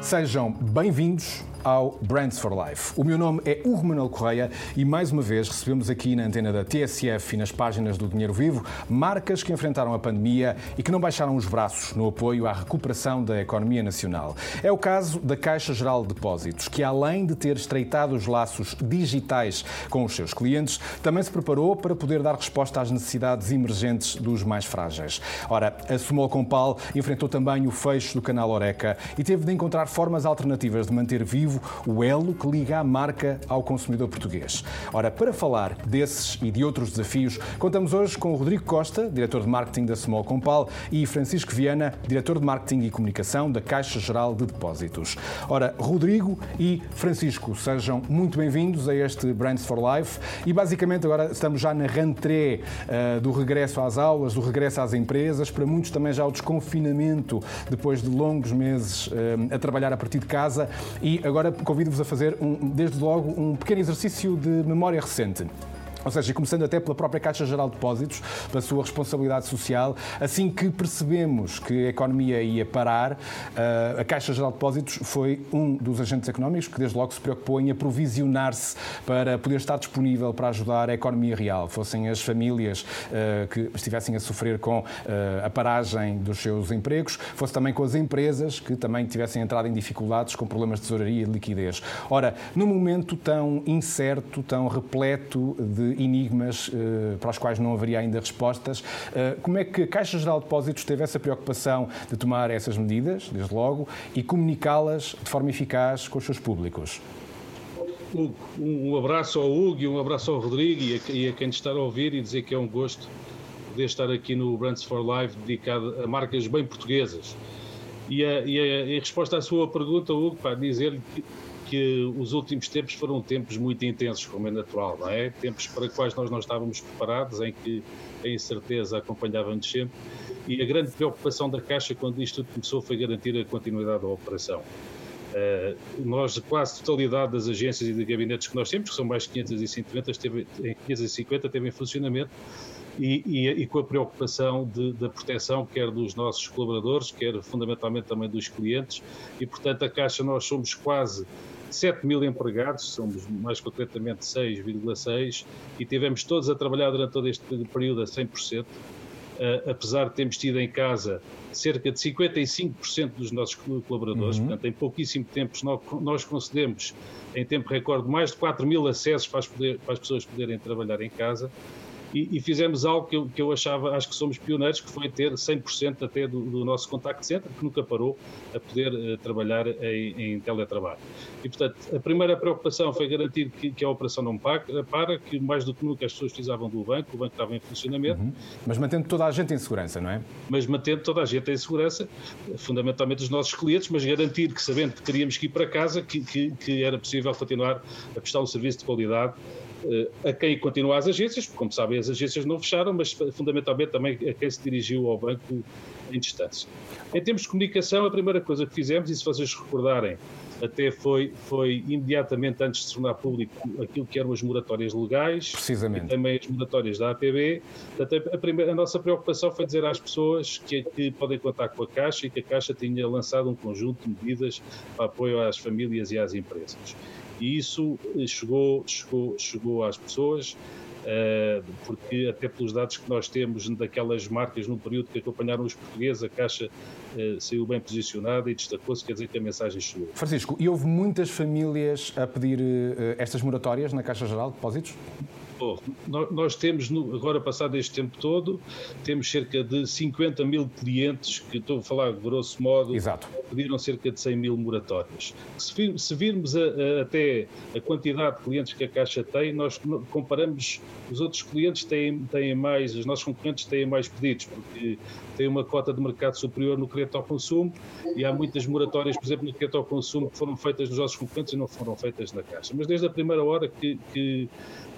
Sejam bem-vindos ao Brands for Life. O meu nome é Hugo Manuel Correia e mais uma vez recebemos aqui na antena da TSF e nas páginas do Dinheiro Vivo marcas que enfrentaram a pandemia e que não baixaram os braços no apoio à recuperação da economia nacional. É o caso da Caixa Geral de Depósitos, que além de ter estreitado os laços digitais com os seus clientes, também se preparou para poder dar resposta às necessidades emergentes dos mais frágeis. Ora, a Sumol Compal enfrentou também o fecho do canal Oreca e teve de encontrar formas alternativas de manter vivo o elo que liga a marca ao consumidor português. Ora, para falar desses e de outros desafios, contamos hoje com o Rodrigo Costa, diretor de marketing da Small Compal, e Francisco Viana, diretor de marketing e comunicação da Caixa Geral de Depósitos. Ora, Rodrigo e Francisco, sejam muito bem-vindos a este Brands for Life e basicamente agora estamos já na rentrée uh, do regresso às aulas, do regresso às empresas, para muitos também já o desconfinamento depois de longos meses uh, a trabalhar a partir de casa e agora agora convido-vos a fazer, um, desde logo, um pequeno exercício de memória recente. Ou seja, começando até pela própria Caixa Geral de Depósitos, pela sua responsabilidade social, assim que percebemos que a economia ia parar, eh, a Caixa Geral de Depósitos foi um dos agentes económicos que desde logo se preocupou em aprovisionar-se para poder estar disponível para ajudar a economia real, fossem as famílias eh, que estivessem a sofrer com eh, a paragem dos seus empregos, fosse também com as empresas que também tivessem entrado em dificuldades com problemas de tesouraria e de liquidez. Ora, num momento tão incerto, tão repleto de enigmas uh, para os quais não haveria ainda respostas. Uh, como é que a Caixa Geral de Depósitos teve essa preocupação de tomar essas medidas, desde logo, e comunicá-las de forma eficaz com os seus públicos? Um abraço ao Hugo e um abraço ao Rodrigo e a, e a quem está a ouvir e dizer que é um gosto poder estar aqui no Brands for Life dedicado a marcas bem portuguesas. E a, e a, e a resposta à sua pergunta, Hugo, para dizer-lhe que que os últimos tempos foram tempos muito intensos, como é natural, não é? Tempos para quais nós não estávamos preparados, em que a incerteza acompanhava-nos sempre, e a grande preocupação da Caixa quando isto tudo começou foi garantir a continuidade da operação. Uh, nós, quase totalidade das agências e de gabinetes que nós temos, que são mais de 550, esteve, 550 teve em funcionamento, e, e, e, com a preocupação de, da proteção, quer dos nossos colaboradores, quer fundamentalmente também dos clientes, e portanto a Caixa nós somos quase 7 mil empregados, somos mais concretamente 6,6, e tivemos todos a trabalhar durante todo este período a 100%, uh, eh, apesar de termos tido em casa cerca de 55% dos nossos colaboradores, uhum. portanto, em pouquíssimo tempo nós, nós concedemos, em tempo recorde, mais de 4 mil acessos para as, poder, para as pessoas poderem trabalhar em casa e, e, fizemos algo que eu, que eu achava, acho que somos pioneiros, que foi ter 100% até do, do, nosso contact center, que nunca parou a poder uh, trabalhar em, em, teletrabalho. E, portanto, a primeira preocupação foi garantir que, que a operação não para, para, que mais do que nunca as pessoas precisavam do banco, o banco estava em funcionamento. Uhum. Mas mantendo toda a gente em segurança, não é? Mas mantendo toda a gente em segurança, fundamentalmente os nossos clientes, mas garantir que, sabendo que teríamos que ir para casa, que, que, que era possível continuar a prestar um serviço de qualidade a quem continua as agências, porque, como sabem, as agências não fecharam, mas fundamentalmente também a quem se dirigiu ao banco em distância. Em termos de comunicação, a primeira coisa que fizemos, e se vocês recordarem, até foi, foi imediatamente antes de se tornar público aquilo que eram as moratórias legais Precisamente. e também as moratórias da APB. Portanto, a, primeira, a nossa preocupação foi dizer às pessoas que, que, podem contar com a Caixa e que a Caixa tinha lançado um conjunto de medidas para apoio às famílias e às empresas. E isso chegou, chegou, chegou às pessoas, eh, porque até pelos dados que nós temos daquelas marcas no período que acompanharam os portugueses, a Caixa eh, saiu bem posicionada e destacou-se, quer dizer que a mensagem chegou. Francisco, e houve muitas famílias a pedir eh, estas moratórias na Caixa Geral de Depósitos? Bom, nós temos, agora passado este tempo todo, temos cerca de 50 mil clientes, que estou a falar grosso modo, Exato. pediram cerca de 100 mil moratórias. Se, se virmos a, a, até a quantidade de clientes que a Caixa tem, nós comparamos, os outros clientes têm, têm mais, os nossos concorrentes têm mais pedidos, porque têm uma cota de mercado superior no crédito ao consumo e há muitas moratórias, por exemplo, no crédito ao consumo que foram feitas nos nossos concorrentes e não foram feitas na Caixa. Mas desde a primeira hora que, que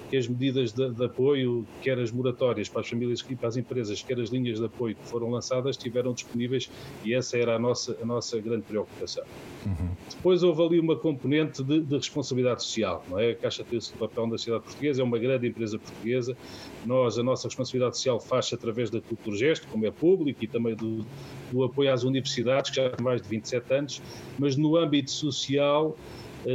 que as medidas de, de, apoio, quer as moratórias para as famílias e para as empresas, quer as linhas de apoio que foram lançadas, estiveram disponíveis e essa era a nossa, a nossa grande preocupação. Uhum. Depois houve ali uma componente de, de, responsabilidade social, não é? A Caixa tem o papel na sociedade portuguesa, é uma grande empresa portuguesa. Nós, a nossa responsabilidade social faz-se através da Cultura Gesto, como é público, e também do, do apoio às universidades, que já há mais de 27 anos, mas no âmbito social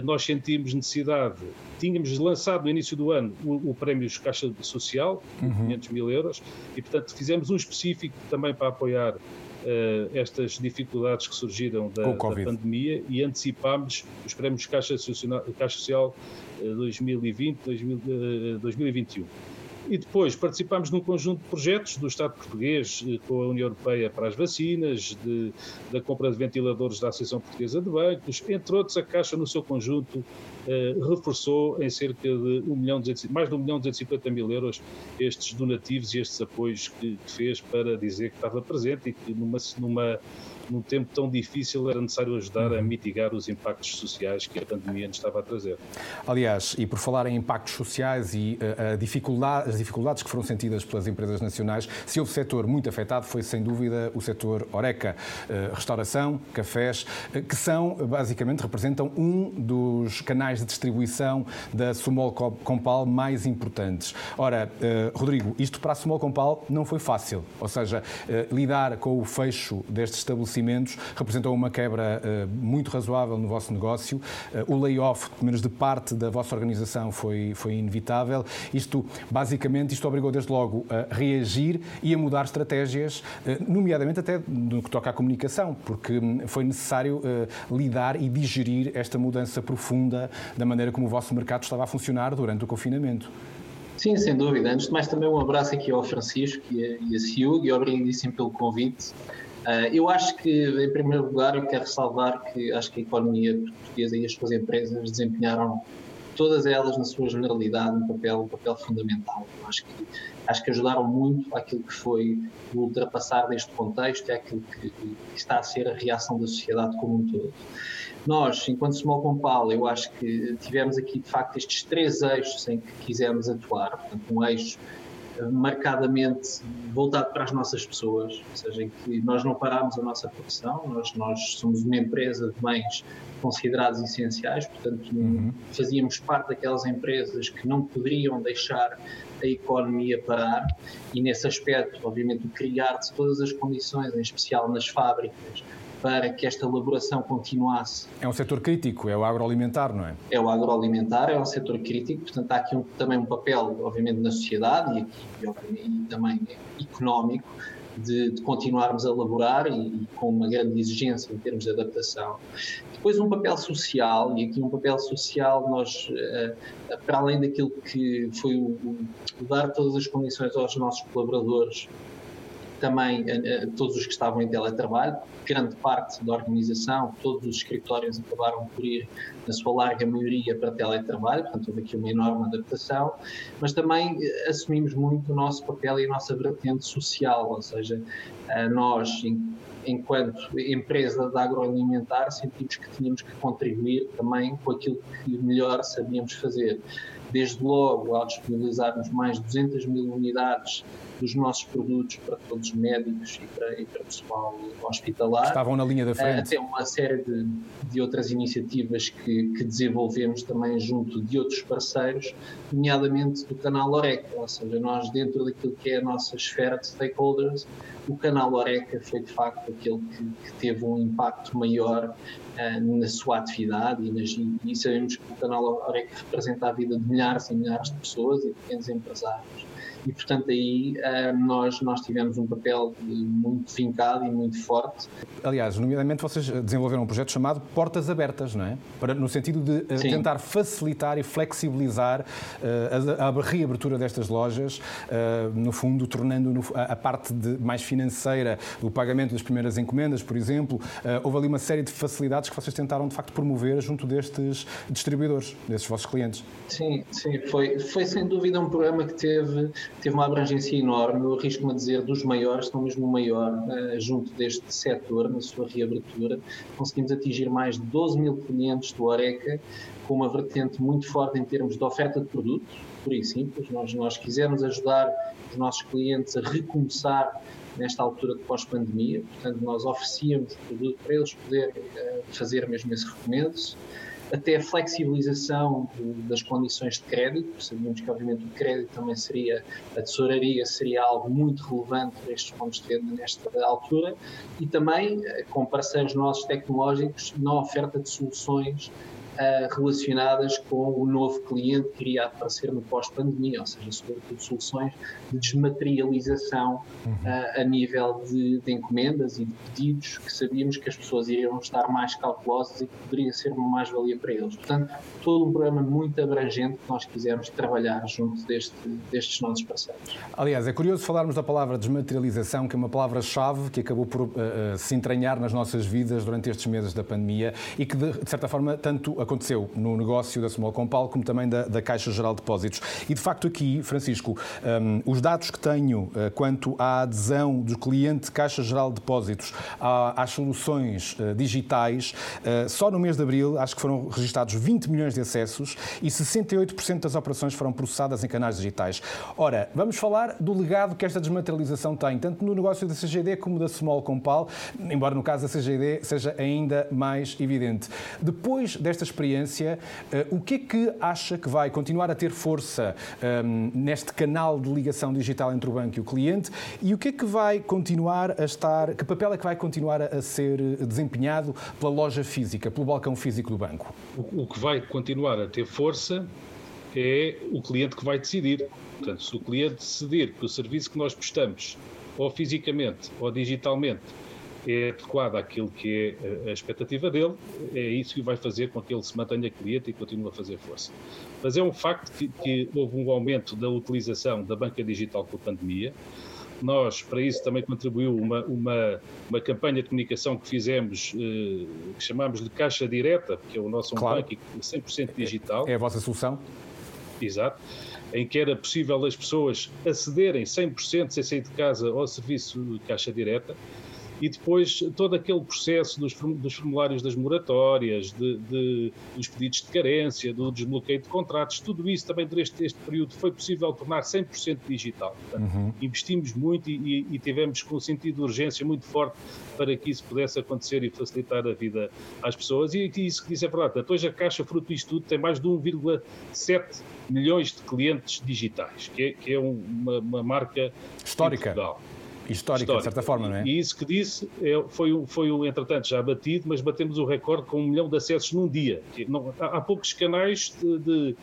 nós sentimos necessidade, tínhamos lançado no início do ano o, o prémio Caixa Social, uhum. 500 mil euros, e portanto fizemos um específico também para apoiar uh, estas dificuldades que surgiram da, da pandemia e antecipámos os prémios Caixa Social, Caixa Social uh, 2020, 2000, uh, 2021. E depois participámos num conjunto de projetos do Estado português eh, com a União Europeia para as vacinas, de, da compra de ventiladores da Associação Portuguesa de Bancos, entre outros, a Caixa no seu conjunto eh, reforçou em cerca de 1 milhão, mais de 1 milhão 250 mil euros estes donativos e estes apoios que, que fez para dizer que estava presente e que numa, numa num tempo tão difícil era necessário ajudar a mitigar os impactos sociais que a pandemia nos estava a trazer. Aliás, e por falar em impactos sociais e uh, dificuldade, as dificuldades que foram sentidas pelas empresas nacionais, se houve setor muito afetado foi sem dúvida o setor Oreca, uh, restauração, cafés, uh, que são, basicamente, representam um dos canais de distribuição da Sumol Compal mais importantes. Ora, Rodrigo, isto para a Sumol Compal não foi fácil, ou seja, lidar com o fecho destes estabelecimentos investimentos representou uma quebra uh, muito razoável no vosso negócio. Uh, o layoff, pelo menos de parte da vossa organização, foi, foi inevitável. Isto, basicamente, isto obrigou desde logo a reagir e a mudar estratégias, uh, nomeadamente até no que toca à comunicação, porque hum, foi necessário lidar e digerir esta mudança profunda da maneira como o vosso mercado estava a funcionar durante o confinamento. Sim, sem dúvida. Antes de mais, também um abraço aqui ao Francisco e a, e a Ciug e obrigadíssimo pelo convite. Uh, eu acho que, em primeiro lugar, eu quero ressalvar que acho que a economia portuguesa e as suas empresas desempenharam todas elas na sua generalidade um papel, um papel fundamental. Eu acho que acho que ajudaram muito aquilo que foi o ultrapassar deste contexto e aquilo que, que, está a ser a reação da sociedade como um todo. Nós, enquanto Small Compal, eu acho que tivemos aqui de facto estes três eixos em que quisemos atuar. Portanto, um eixo marcadamente voltado para as nossas pessoas, ou seja, em que nós não paramos a nossa produção, nós, nós somos uma empresa de bens considerados essenciais, portanto uhum. fazíamos parte daquelas empresas que não poderiam deixar a economia parar e nesse aspecto, obviamente, criar-se todas as condições, em especial nas fábricas, para que esta elaboração continuasse. É um setor crítico, é o agroalimentar, não é? É o agroalimentar, é um setor crítico, portanto há aqui um, também um papel, obviamente, na sociedade e, aqui, e também económico de, de, continuarmos a elaborar e, e, com uma grande exigência em termos de adaptação. Depois um papel social, e aqui um papel social nós, uh, para além daquilo que foi o, o, dar todas as condições aos nossos colaboradores também uh, todos os que estavam em teletrabalho, grande parte da organização, todos os escritórios acabaram por ir, na sua larga maioria, para teletrabalho, portanto houve aqui uma enorme adaptação, mas também uh, assumimos muito o nosso papel e a nossa vertente social, ou seja, nós, enquanto empresa de agroalimentar, sentimos que tínhamos que contribuir também com aquilo que melhor sabíamos fazer. Desde logo, ao disponibilizarmos mais de 200 mil unidades dos nossos produtos para todos os médicos e para, e para pessoal hospitalar. Estavam na linha da frente. Até uma série de, de outras iniciativas que, que, desenvolvemos também junto de outros parceiros, nomeadamente do canal Oreca, ou seja, nós dentro daquilo que é a nossa esfera de stakeholders, o canal Oreca foi de facto aquele que, que teve um impacto maior uh, na sua atividade e, nas, e sabemos que o canal Oreca representa a vida de milhares e milhares de pessoas e pequenos empresários e portanto aí uh, nós, nós tivemos um papel muito fincado e muito forte. Aliás, nomeadamente vocês desenvolveram um projeto chamado Portas Abertas, não é? Para, no sentido de uh, tentar facilitar e flexibilizar uh, a, a, reabertura destas lojas, no fundo tornando a, parte de, mais financeira do pagamento das primeiras encomendas, por exemplo. houve ali uma série de facilidades que vocês tentaram de facto promover junto destes distribuidores, desses vossos clientes. Sim, sim, foi, foi sem dúvida um programa que teve teve uma abrangência enorme, eu arrisco-me a dizer dos maiores, estão mesmo o maior, uh, junto deste setor, na sua reabertura. Conseguimos atingir mais de 12 mil clientes do Oreca, com uma vertente muito forte em termos de oferta de produtos, por e simples. Nós, nós quisemos ajudar os nossos clientes a recomeçar nesta altura de pós-pandemia, portanto, nós oferecíamos produto para eles poderem uh, fazer mesmo esse recomeço até a flexibilização das condições de crédito, sabíamos que obviamente o crédito também seria, a tesouraria seria algo muito relevante para estes pontos de venda nesta altura, e também eh, com parceiros nossos tecnológicos na oferta de soluções relacionadas com o novo cliente que iria aparecer no pós-pandemia, ou seja, sobretudo soluções de desmaterialização uh, a nível de, de, encomendas e de pedidos que sabíamos que as pessoas iriam estar mais cautelosas e que poderia ser uma mais-valia para eles. Portanto, todo um programa muito abrangente que nós quisemos trabalhar junto deste, destes nossos parceiros. Aliás, é curioso falarmos da palavra desmaterialização, que é uma palavra-chave que acabou por uh, se entranhar nas nossas vidas durante estes meses da pandemia e que, de, de certa forma, tanto aconteceu no negócio da Small Compal, como também da, da Caixa Geral de Depósitos. E, de facto, aqui, Francisco, um, os dados que tenho uh, quanto à adesão do cliente Caixa Geral de Depósitos à, às soluções uh, digitais, uh, só no mês de abril, acho que foram registados 20 milhões de acessos e 68% das operações foram processadas em canais digitais. Ora, vamos falar do legado que esta desmaterialização tem, tanto no negócio da CGD como da Small Compal, embora no caso da CGD seja ainda mais evidente. Depois destas experiência, uh, o que é que acha que vai continuar a ter força um, ehm, neste canal de ligação digital entre o banco e o cliente e o que é que vai continuar a estar, que papel é que vai continuar a ser desempenhado pela loja física, pelo balcão físico do banco? O que vai continuar a ter força é o cliente que vai decidir. Portanto, se o cliente decidir que o serviço que nós prestamos, ou fisicamente ou digitalmente, é adequada àquilo que é a expectativa dele, é isso que vai fazer com que ele se mantenha cliente e continue a fazer força. Mas é um facto que, que houve um aumento da utilização da banca digital com a pandemia. Nós, para isso, também contribuiu uma, uma, uma campanha de comunicação que fizemos, eh, que chamamos de Caixa Direta, que é o nosso claro. banco 100% digital. É a vossa solução? Exato em que era possível as pessoas acederem 100% sem sair de casa ao serviço de caixa direta e depois todo aquele processo dos, dos formulários das moratórias, de, de, dos pedidos de carência, do desbloqueio de contratos, tudo isso também durante este período foi possível tornar 100% digital. Portanto, uhum. Investimos muito e, e, tivemos com um sentido de urgência muito forte para que isso pudesse acontecer e facilitar a vida às pessoas. E, isso que disse é verdade. Portanto, hoje a Caixa, fruto disto tudo, tem mais de 1,7 milhões de clientes digitais, que é, que é uma, uma marca histórica histórica, de certa forma, não é? E isso que disse é, foi, foi um, entretanto, já batido, mas batemos o recorde com um milhão de acessos num dia. Não, há, há, poucos canais de, de,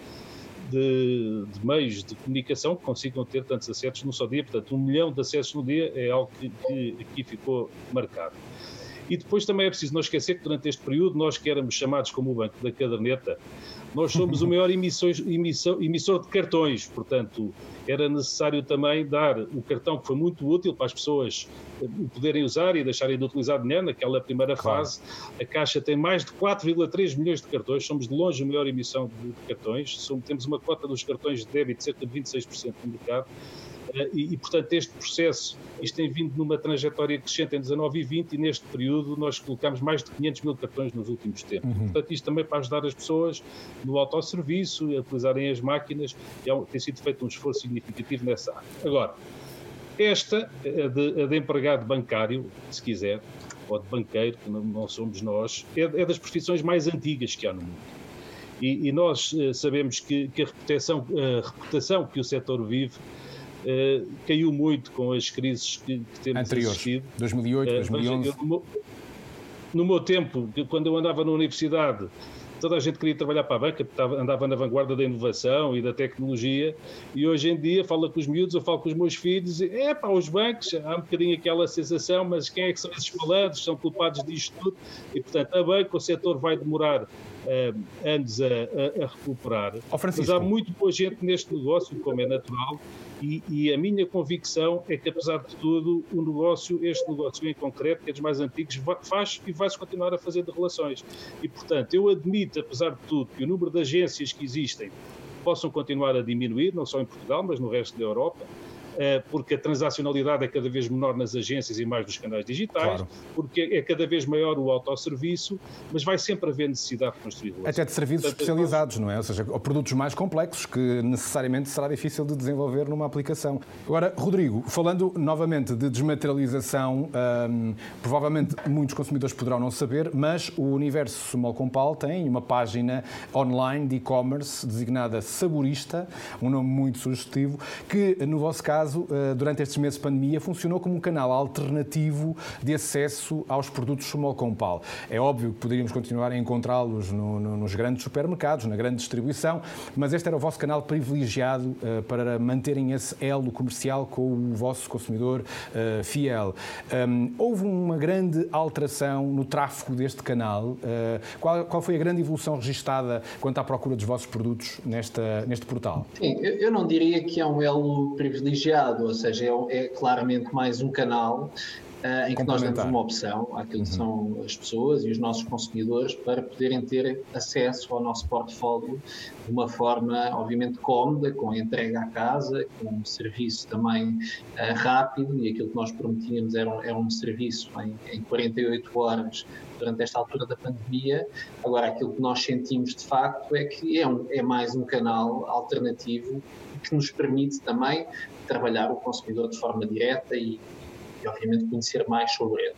de, de, meios de comunicação que consigam ter tantos acessos num só dia. Portanto, um milhão de acessos no dia é algo que, que aqui ficou marcado. E depois também é preciso não esquecer que durante este período nós que éramos chamados como o Banco da Caderneta, nós somos o maior emissor, emissor, emissor de cartões, portanto, era necessário também dar o cartão que foi muito útil para as pessoas eh, poderem usar e deixarem de utilizar dinheiro naquela primeira claro. fase. A Caixa tem mais de 4,3 milhões de cartões, somos de longe a maior emissão de cartões, somos, temos uma cota dos cartões de débito de cerca de 26% no mercado. Eh, e, e, portanto, este processo, isto tem vindo numa trajetória crescente em 19 e 20 e neste período nós colocamos mais de 500 mil cartões nos últimos tempos. Uhum. Portanto, isto também para ajudar as pessoas no autosserviço, a utilizarem as máquinas, é, tem sido feito um esforço significativo nessa área. Agora, esta, a de, a de empregado bancário, se quiser, ou de banqueiro, que não, não somos nós, é, é, das profissões mais antigas que há no mundo. E, e nós uh, sabemos que, que a, reputação, a reputação que o setor vive uh, caiu muito com as crises que, que temos Anteriores, assistido. 2008, 2011. Uh, no, no meu tempo, quando eu andava na universidade, toda a gente queria trabalhar para a banca, andava na vanguarda da inovação e da tecnologia, e hoje em dia fala com os miúdos, eu falo com os meus filhos, e, é para os bancos, há um bocadinho aquela sensação, mas quem é que são esses malandros, são culpados disto tudo, e portanto a banca, o setor vai demorar uh, anos a, a, a recuperar, oh, mas há muito boa gente neste negócio, como é natural, e, e, a minha convicção é que, apesar de tudo, o negócio, este negócio em concreto, que é dos mais antigos, faz e vai-se continuar a fazer de relações. E, portanto, eu admito, apesar de tudo, que o número de agências que existem possam continuar a diminuir, não só em Portugal, mas no resto da Europa. Eh, porque a transacionalidade é cada vez menor nas agências e mais nos canais digitais, claro. porque é cada vez maior o autosserviço, mas vai sempre haver necessidade de construir relações. Até de serviços Portanto, especializados, não é? Ou seja, produtos mais complexos que necessariamente será difícil de desenvolver numa aplicação. Agora, Rodrigo, falando novamente de desmaterialização, hum, provavelmente muitos consumidores poderão não saber, mas o Universo Small Compal tem uma página online de e-commerce designada Saborista, um nome muito sugestivo, que no vosso caso, eh, durante estes meses de pandemia, funcionou como um canal alternativo de acesso aos produtos Small Compal. É óbvio que poderíamos continuar a encontrá-los no, no, nos grandes supermercados, na grande distribuição, mas este era o vosso canal privilegiado uh, para manterem esse elo comercial com o vosso consumidor uh, fiel. Um, houve uma grande alteração no tráfego deste canal. Uh, qual, qual, foi a grande evolução registada quanto à procura dos vossos produtos nesta, neste portal? Sim, eu não diria que é um elo privilegiado, ou seja, é, é claramente mais um canal Uh, em que nós damos uma opção àquilo que uhum. são as pessoas e os nossos consumidores para poderem ter acesso ao nosso portfólio de uma forma, obviamente, cómoda, com entrega à casa, com um serviço também uh, rápido e aquilo que nós prometíamos era um, era um serviço em, em 48 horas durante esta altura da pandemia. Agora, aquilo que nós sentimos de facto é que é, um, é mais um canal alternativo que nos permite também trabalhar o consumidor de forma direta e e, obviamente, conhecer mais sobre ele.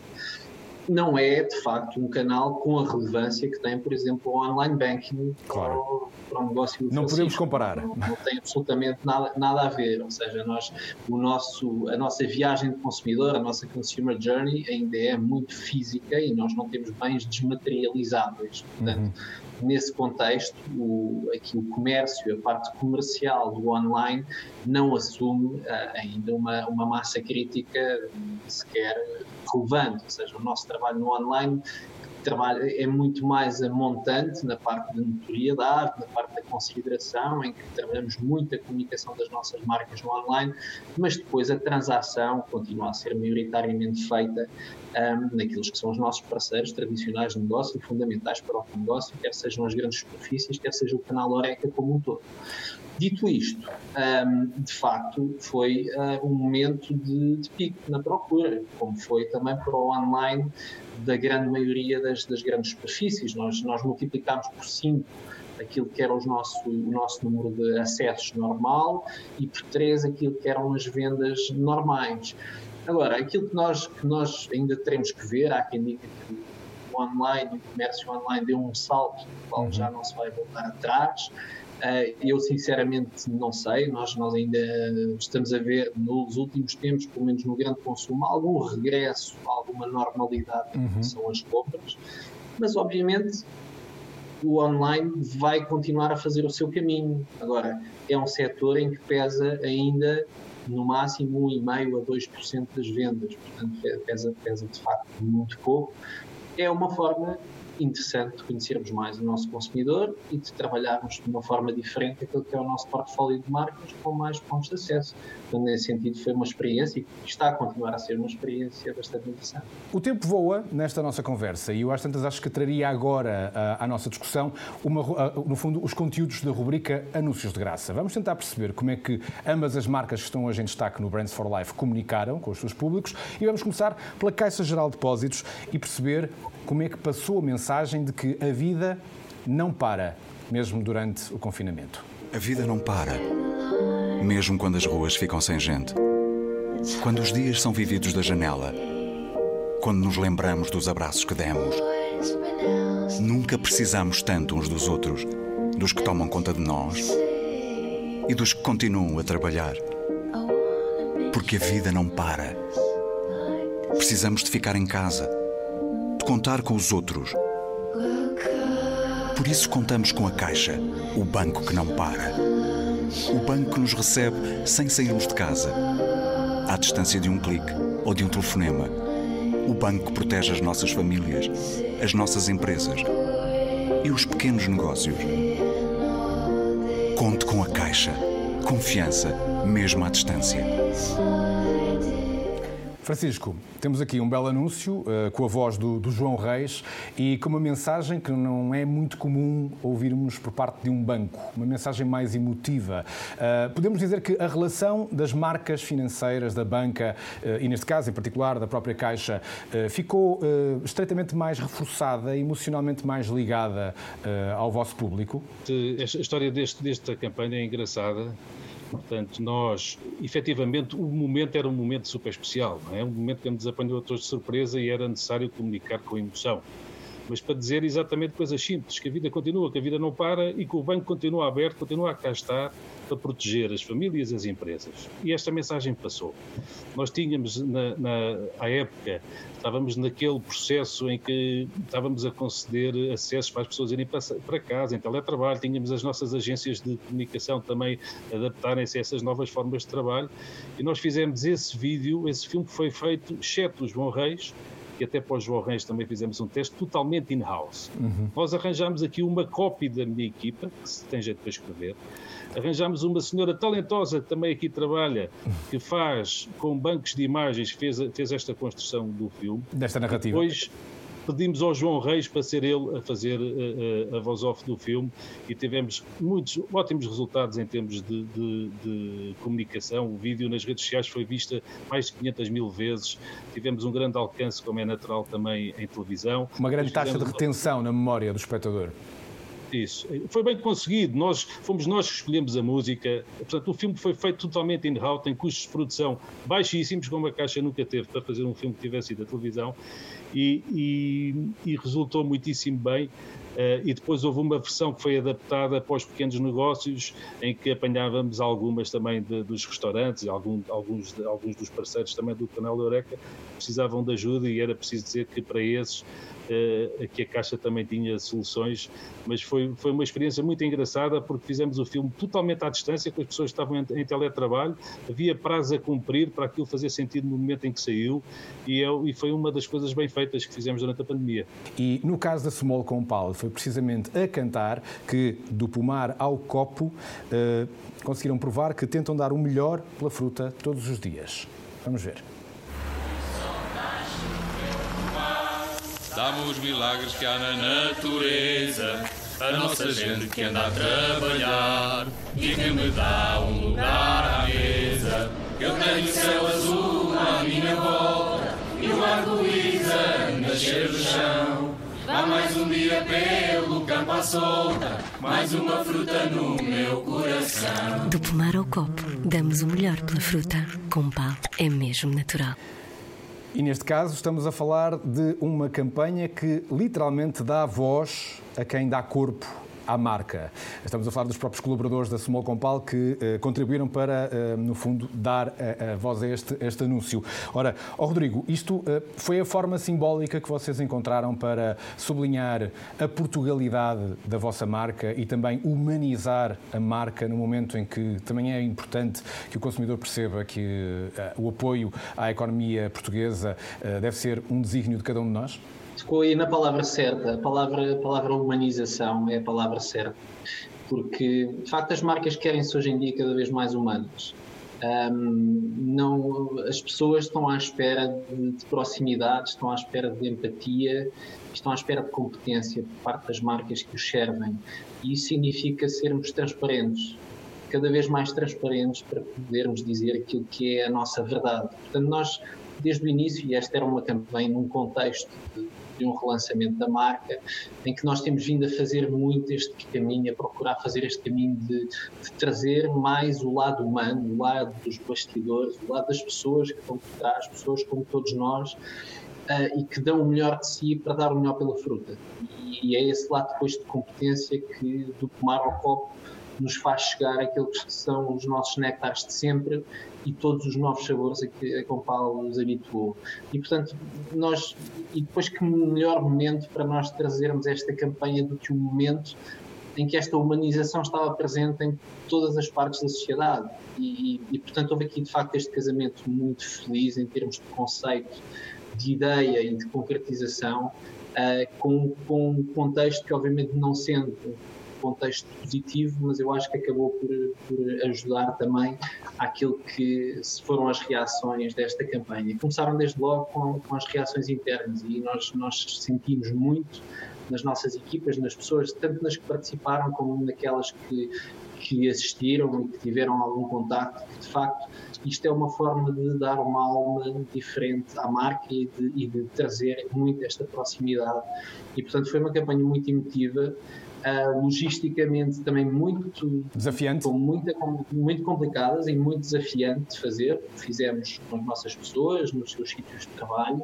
Não é, de facto, um canal com a relevância que tem, por exemplo, o online banking claro. para, o negócio Não podemos comparar. Não, não, tem absolutamente nada, nada a ver. Ou seja, nós, o nosso, a nossa viagem de consumidor, a nossa consumer journey ainda é muito física e nós não temos bens desmaterializáveis. Portanto, uhum nesse contexto, o, aqui o comércio, a parte comercial do online, não assume uh, ainda uma, uma massa crítica sequer relevante. Ou seja, o nosso trabalho no online trabalho é muito mais a montante na parte da notoriedade, na parte da consideração, em que trabalhamos muito a comunicação das nossas marcas no online, mas depois a transação continua a ser maioritariamente feita um, naqueles que são os nossos parceiros tradicionais de negócio e fundamentais para o negócio, quer sejam as grandes superfícies, quer seja o canal Oreca como um todo. Dito isto, um, de facto, foi uh, um momento de, de, pico na procura, como foi também para o online da grande maioria das, das grandes superfícies. Nós, nós multiplicámos por 5 aquilo que era os nosso, o nosso número de acessos normal e por 3 aquilo que eram as vendas normais. Agora, aquilo que nós, que nós ainda teremos que ver, há quem diga que o online, o comércio online deu um salto, do qual uhum. já não se vai voltar atrás. Uh, eu sinceramente não sei, nós, nós ainda estamos a ver nos últimos tempos, pelo menos no grande consumo, algum regresso, alguma normalidade em uhum. são as compras, mas obviamente o online vai continuar a fazer o seu caminho. Agora, é um setor em que pesa ainda no máximo 1,5% a 2% das vendas, portanto pesa, pesa de facto muito pouco. É uma forma interessante conhecermos mais o nosso consumidor e de trabalharmos de uma forma diferente aquilo que é o nosso portfólio de marcas com mais pontos de acesso. Então, nesse sentido, foi uma experiência e está a continuar a ser uma experiência bastante interessante. O tempo voa nesta nossa conversa e eu às tantas acho que traria agora à, à nossa discussão, uma, no fundo, os conteúdos da rubrica Anúncios de Graça. Vamos tentar perceber como é que ambas as marcas que estão hoje em destaque no Brands for Life comunicaram com os seus públicos e vamos começar pela Caixa Geral de Depósitos e perceber como é que passou a mensagem de que a vida não para, mesmo durante o confinamento. A vida não para, mesmo quando as ruas ficam sem gente. Quando os dias são vividos da janela. Quando nos lembramos dos abraços que demos. Nunca precisamos tanto uns dos outros, dos que tomam conta de nós e dos que continuam a trabalhar. Porque a vida não para. Precisamos de ficar em casa de contar com os outros. Por isso contamos com a Caixa, o banco que não para. O banco que nos recebe sem sairmos de casa, à distância de um clique ou de um telefonema. O banco que protege as nossas famílias, as nossas empresas e os pequenos negócios. Conte com a Caixa. Confiança, mesmo à distância. Francisco, temos aqui um belo anúncio uh, com a voz do, do, João Reis e com uma mensagem que não é muito comum ouvirmos por parte de um banco, uma mensagem mais emotiva. Uh, podemos dizer que a relação das marcas financeiras da banca, uh, e neste caso em particular da própria Caixa, ficou estreitamente mais reforçada, emocionalmente mais ligada ao vosso público? A história deste, desta campanha é engraçada Portanto, nós, efetivamente, o momento era um momento super especial, não é? Um momento que nos apanhou a todos de surpresa e era necessário comunicar com emoção. Mas para dizer exatamente coisas simples, que a vida continua, que a vida não para e que o banco continua aberto, continua a cá estar para proteger as famílias e as empresas. E esta mensagem passou. Nós tínhamos, na, na à época, estávamos naquele processo em que estávamos a conceder acessos para as pessoas irem para, para casa, em teletrabalho, tínhamos as nossas agências de comunicação também adaptarem-se a essas novas formas de trabalho e nós fizemos esse vídeo, esse filme que foi feito, exceto o João Reis, que até para os João Reis também fizemos um teste totalmente in-house. Uhum. Nós arranjámos aqui uma cópia da minha equipa, que se tem jeito para escrever, Arranjámos uma senhora talentosa que também aqui trabalha, que faz com bancos de imagens, fez, fez esta construção do filme. Desta narrativa. Depois pedimos ao João Reis para ser ele a fazer a, eh, a, eh, a voz off do filme e tivemos muitos ótimos resultados em termos de, de, de, comunicação. O vídeo nas redes sociais foi visto mais de 500 mil vezes. Tivemos um grande alcance, como é natural também em televisão. Uma grande taxa de retenção na memória do espectador. Isso. Foi bem conseguido. Nós, fomos nós que escolhemos a música. Portanto, o filme foi feito totalmente in-house, tem custos de produção baixíssimos, como a Caixa nunca teve para fazer um filme que tivesse ido à televisão. E, e, e resultou muitíssimo bem. Uh, e depois houve uma versão que foi adaptada para os pequenos negócios, em que apanhávamos algumas também de, dos restaurantes, algum, alguns, de, alguns dos parceiros também do canal Eureka precisavam de ajuda e era preciso dizer que para esses que a Caixa também tinha soluções, mas foi, foi uma experiência muito engraçada porque fizemos o filme totalmente à distância, com as pessoas estavam em, em teletrabalho, havia prazo a cumprir para aquilo fazer sentido no momento em que saiu e, é, e foi uma das coisas bem feitas que fizemos durante a pandemia. E no caso da Small com Paulo, foi precisamente a cantar que do pomar ao copo uh, conseguiram provar que tentam dar o melhor pela fruta todos os dias. Vamos ver. Dá-me os milagres que há na natureza, a nossa gente que anda a trabalhar e que me dá um lugar à mesa. Eu tenho o céu azul à minha volta e o arco-íris a nascer do chão. Há mais um dia pelo campo à solta, mais uma fruta no meu coração. Do pomar ao copo, damos o melhor pela fruta. Com pau, é mesmo natural. E neste caso estamos a falar de uma campanha que literalmente dá voz a quem dá corpo à marca. Estamos a falar dos próprios colaboradores da Small Compal que uh, contribuíram para, uh, no fundo, dar a, a voz a este, este anúncio. Ora, oh Rodrigo, isto uh, foi a forma simbólica que vocês encontraram para sublinhar a Portugalidade da vossa marca e também humanizar a marca no momento em que também é importante que o consumidor perceba que o apoio à economia portuguesa deve ser um desígnio de cada um de nós? Tocou aí na palavra certa. A palavra, a palavra humanização é a palavra certa. Porque, de facto, as marcas querem-se hoje em dia cada vez mais humanas. Um, não, as pessoas estão à espera de, de, proximidade, estão à espera de empatia, estão à espera de competência por parte das marcas que os servem. E isso significa sermos transparentes, cada vez mais transparentes para podermos dizer aquilo que é a nossa verdade. Portanto, nós, desde o início, e esta era uma campanha num contexto de de um relançamento da marca, em que nós temos vindo a fazer muito este caminho, a procurar fazer este caminho de, de trazer mais o lado humano, o lado dos bastidores, o lado das pessoas que estão por trás, pessoas como todos nós, uh, e que dão o melhor de si para dar o melhor pela fruta. E, e é esse lado depois de competência que do pomar ao copo nos faz chegar aqueles que são os nossos néctares de sempre e todos os novos sabores a que a Compal nos habituou. E, portanto, nós, e depois que melhor momento para nós trazermos esta campanha do que um momento em que esta humanização estava presente em todas as partes da sociedade. E, e, portanto, houve aqui, de facto, este casamento muito feliz em termos de conceito, de ideia e de concretização, uh, com, com um contexto que, obviamente, não sendo contexto positivo, mas eu acho que acabou por, por ajudar também àquilo que foram as reações desta campanha. Começaram desde logo com, com as reações internas e nós, nós sentimos muito nas nossas equipas, nas pessoas, tanto nas que participaram como naquelas que, que assistiram e que tiveram algum contacto, que de facto isto é uma forma de dar uma alma diferente à marca e de, e de trazer muito esta proximidade. E portanto foi uma campanha muito emotiva. Uh, logisticamente também muito desafiante, com muita, muito complicadas e muito desafiante de fazer. Fizemos com as nossas pessoas nos seus sítios de trabalho.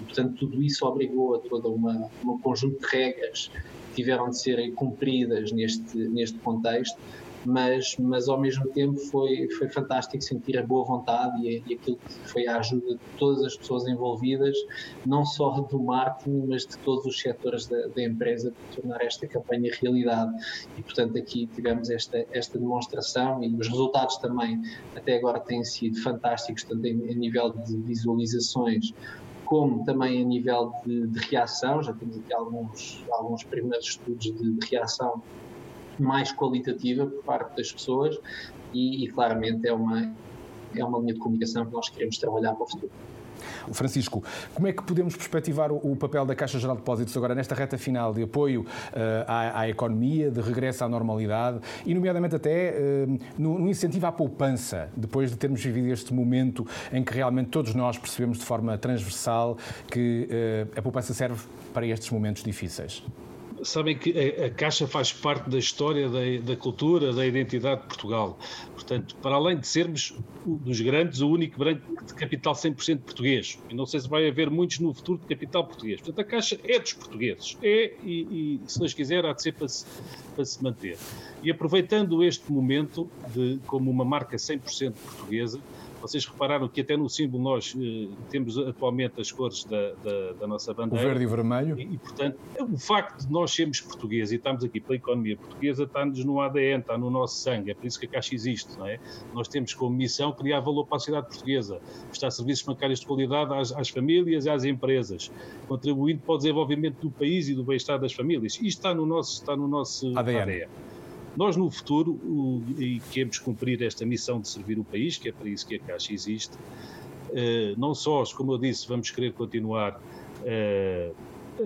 E, portanto, tudo isso obrigou a toda uma um conjunto de regras que tiveram de serem cumpridas neste neste contexto mas, mas ao mesmo tempo foi, foi fantástico sentir a boa vontade e, e aquilo que foi a ajuda de todas as pessoas envolvidas, não só do marketing, mas de todos os setores da, da empresa, para tornar esta campanha realidade. E, portanto, aqui tivemos esta, esta demonstração e os resultados também, até agora, têm sido fantásticos, tanto em, a nível de visualizações como também a nível de, de, reação, já temos aqui alguns, alguns primeiros estudos de, de reação mais qualitativa por parte das pessoas e, e, claramente é uma, é uma linha de comunicação que nós queremos trabalhar para o futuro. Francisco, como é que podemos perspectivar o, papel da Caixa Geral de Depósitos agora nesta reta final de apoio uh, à, à, economia, de regresso à normalidade e, nomeadamente, até uh, no, no, incentivo à poupança, depois de termos vivido este momento em que realmente todos nós percebemos de forma transversal que uh, a poupança serve para estes momentos difíceis? Sabem que a, a, Caixa faz parte da história, da, da, cultura, da identidade de Portugal. Portanto, para além de sermos dos grandes, o único branco de capital 100% português, e não sei se vai haver muitos no futuro de capital português. Portanto, a Caixa é dos portugueses. É, e, e se Deus quiser, há de ser para se, para se manter. E aproveitando este momento de, como uma marca 100% portuguesa, vocês repararam que até no símbolo nós eh, temos atualmente as cores da, da, da, nossa bandeira. O verde e o vermelho. E, e, portanto, o facto de nós sermos portugueses e estamos aqui pela economia portuguesa está-nos no ADN, está no nosso sangue. É por isso que a Caixa existe, não é? Nós temos como missão criar valor para a sociedade portuguesa, prestar serviços bancários de qualidade às, às famílias e às empresas, contribuindo para o desenvolvimento do país e do bem-estar das famílias. Isto está no nosso, está no nosso ADN. ADN. Nós, no futuro, o, e queremos cumprir esta missão de servir o país, que é para isso que a Caixa existe, eh, não só, como eu disse, vamos querer continuar eh,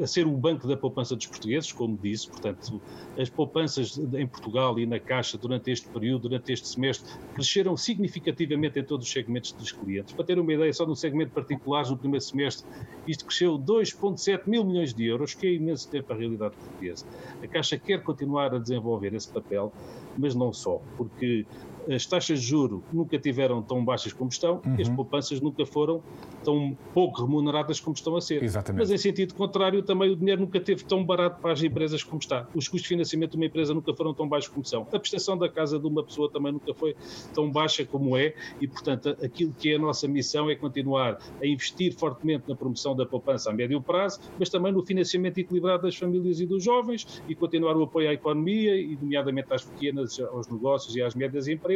a ser o banco da poupança dos portugueses, como disse, portanto, as poupanças em Portugal e na Caixa durante este período, durante este semestre, cresceram significativamente em todos os segmentos dos clientes. Para ter uma ideia, só no segmento particular, no primeiro semestre, isto cresceu 2,7 mil milhões de euros, que é imenso tempo para a realidade portuguesa. A Caixa quer continuar a desenvolver esse papel, mas não só, porque as taxas de juro nunca tiveram tão baixas como estão uhum. e as poupanças nunca foram tão pouco remuneradas como estão a ser. Exatamente. Mas em sentido contrário, também o dinheiro nunca teve tão barato para as empresas como está. Os custos de financiamento de uma empresa nunca foram tão baixos como são. A prestação da casa de uma pessoa também nunca foi tão baixa como é e, portanto, aquilo que é a nossa missão é continuar a investir fortemente na promoção da poupança a médio prazo, mas também no financiamento equilibrado das famílias e dos jovens e continuar o apoio à economia e, nomeadamente, às pequenas, aos negócios e às médias empresas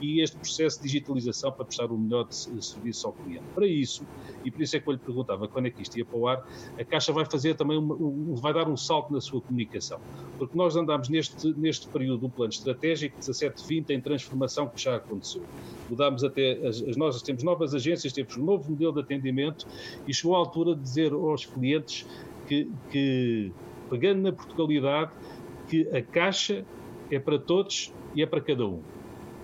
e este processo de digitalização para prestar o melhor serviço ao cliente. Para isso, e por isso é que eu lhe perguntava quando é que isto ia para o ar, a Caixa vai fazer também, uma, um, vai dar um salto na sua comunicação, porque nós andamos neste, neste período do plano estratégico 17-20 em transformação que já aconteceu. Mudámos até, as, as nossas, temos novas agências, temos um novo modelo de atendimento e chegou à altura de dizer aos clientes que, que pegando na Portugalidade, que a Caixa é para todos e é para cada um.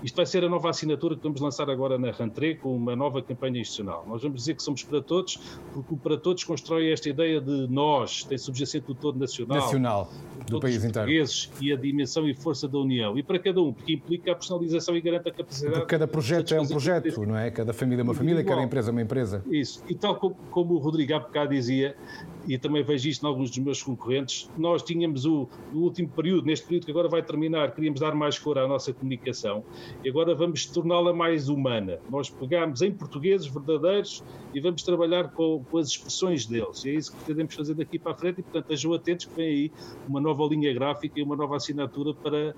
Isto vai ser a nova assinatura que vamos lançar agora na Rantré com uma nova campanha institucional. Nós vamos dizer que somos para todos, porque o para todos constrói esta ideia de nós, tem subjacente do todo nacional, nacional do país inteiro. E a dimensão e força da União. E para cada um, porque implica a personalização e garante a capacidade. Porque cada projeto é um projeto, não é? Cada família é uma família, cada empresa é uma empresa. Isso. E tal como, como o Rodrigo há bocado dizia, e também vejo isto em alguns dos meus concorrentes, nós tínhamos o, no último período, neste período que agora vai terminar, queríamos dar mais cor à nossa comunicação e agora vamos torná-la mais humana. Nós pegamos em portugueses verdadeiros e vamos trabalhar com, com, as expressões deles. E é isso que pretendemos fazer daqui para a frente e, portanto, estejam atentos que vem aí uma nova linha gráfica e uma nova assinatura para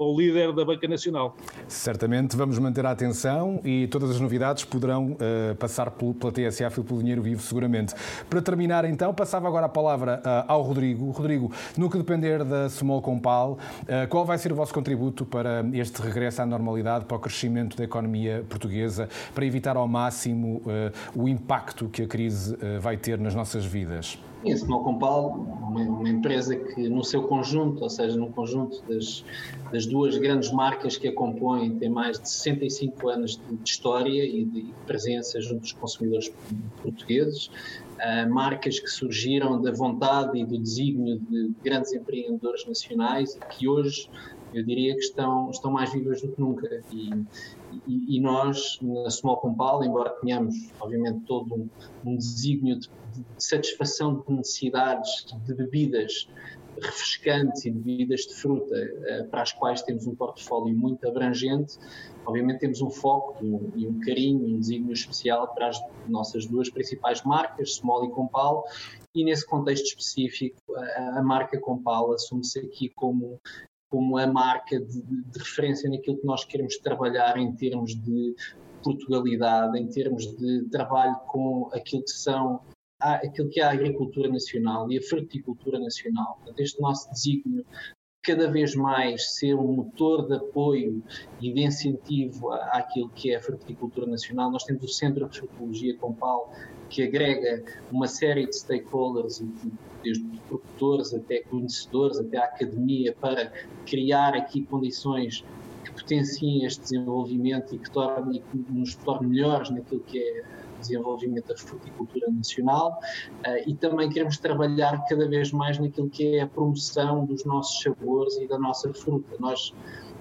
ao líder da Banca Nacional. Certamente vamos manter a atenção e todas as novidades poderão uh, passar pela TSF e pelo Dinheiro Vivo, seguramente. Para terminar, então, passava agora a palavra uh, ao Rodrigo. Rodrigo, no que depender da Small Compal, uh, qual vai ser o vosso contributo para este regresso à normalidade, para o crescimento da economia portuguesa, para evitar ao máximo o impacto que a crise vai ter nas nossas vidas? Sim, Small Compal, uma, uma, empresa que no seu conjunto, ou seja, no conjunto das, das duas grandes marcas que a compõem, tem mais de 65 anos de, de história e de presença junto dos consumidores portugueses. Uh, marcas que surgiram da vontade e do desígnio de grandes empreendedores nacionais e que hoje eu diria que estão, estão mais vivas do que nunca. E, e, e nós, na Small Compal, embora tenhamos, obviamente, todo um, um desígnio de, de, satisfação de necessidades de bebidas refrescantes e bebidas de fruta, uh, para as quais temos um portfólio muito abrangente, obviamente temos um foco e um, carinho, um desígnio especial para as nossas duas principais marcas, Small e Compal, e nesse contexto específico, a marca Compal assume-se aqui como como a marca de, de, referência naquilo que nós queremos trabalhar em termos de Portugalidade, em termos de trabalho com aquilo que são aquilo que é a agricultura nacional e a fruticultura nacional. Este nosso desígnio cada vez mais ser um motor de apoio e de incentivo àquilo que é a fruticultura nacional. Nós temos o Centro de Frutologia Compal, que agrega uma série de stakeholders, desde produtores até conhecedores, até a academia, para criar aqui condições que potenciem este desenvolvimento e que, torne, nos torne melhores naquilo que é desenvolvimento da fruticultura nacional uh, e também queremos trabalhar cada vez mais naquilo que é a promoção dos nossos sabores e da nossa fruta. Nós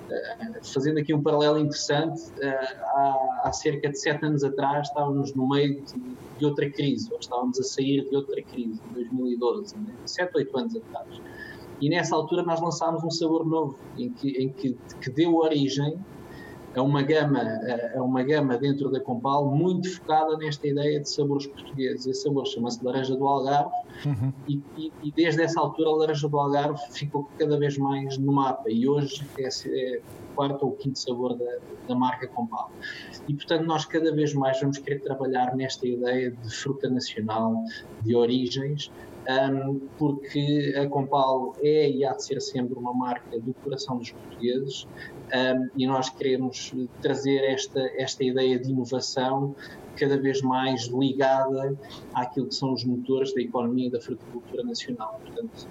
Uh, fazendo aqui um paralelo interessante, uh, há, cerca de sete anos atrás estávamos no meio de, de, outra crise, ou estávamos a sair de outra crise, em 2012, né? sete, oito anos atrás. E nessa altura nós lançámos um sabor novo, em que, em que, que deu origem é uma gama, é uma gama dentro da Compal muito focada nesta ideia de sabores portugueses. Esse sabor chama-se laranja do Algarve uhum. e, e, e, desde essa altura a laranja do Algarve ficou cada vez mais no mapa e hoje é, é o quarto ou quinto sabor da, da marca Compal. E portanto nós cada vez mais vamos querer trabalhar nesta ideia de fruta nacional, de origens, um, porque a Compal é e há de ser sempre uma marca do coração dos portugueses um, e nós queremos trazer esta, esta ideia de inovação cada vez mais ligada àquilo que são os motores da economia e da fruticultura nacional. Portanto,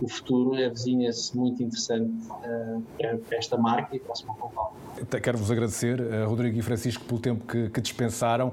o futuro avizinha-se muito interessante uh, para, para, esta marca e para a Compal. Quero-vos agradecer, uh, Rodrigo e Francisco, pelo tempo que, que dispensaram.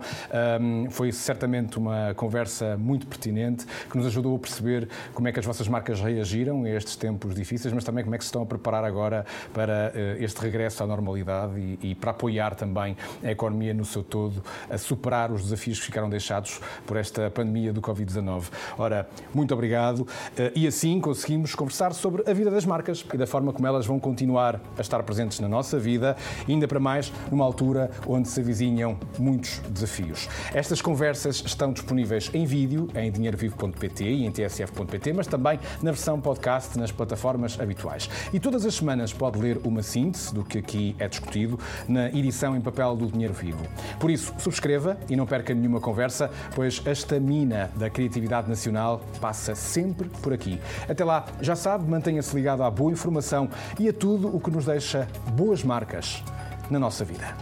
Um, foi certamente uma conversa muito pertinente que nos ajudou a perceber como é que as vossas marcas reagiram a estes tempos difíceis, mas também como é que se estão a preparar agora para uh, este regresso à normalidade e, e, para apoiar também a economia no seu todo, a superar os desafios que ficaram deixados por esta pandemia do Covid-19. Ora, muito obrigado e assim conseguimos conseguimos conversar sobre a vida das marcas e da forma como elas vão continuar a estar presentes na nossa vida, ainda para mais numa altura onde se avizinham muitos desafios. Estas conversas estão disponíveis em vídeo em dinheirovivo.pt e em tsf.pt, mas também na versão podcast nas plataformas habituais. E todas as semanas pode ler uma síntese do que aqui é discutido na edição em papel do Dinheiro Vivo. Por isso, subscreva e não perca nenhuma conversa, pois a estamina da criatividade nacional passa sempre por aqui. Até lá, já sabe, mantenha-se ligado à boa informação e a tudo o que nos deixa boas marcas na nossa vida.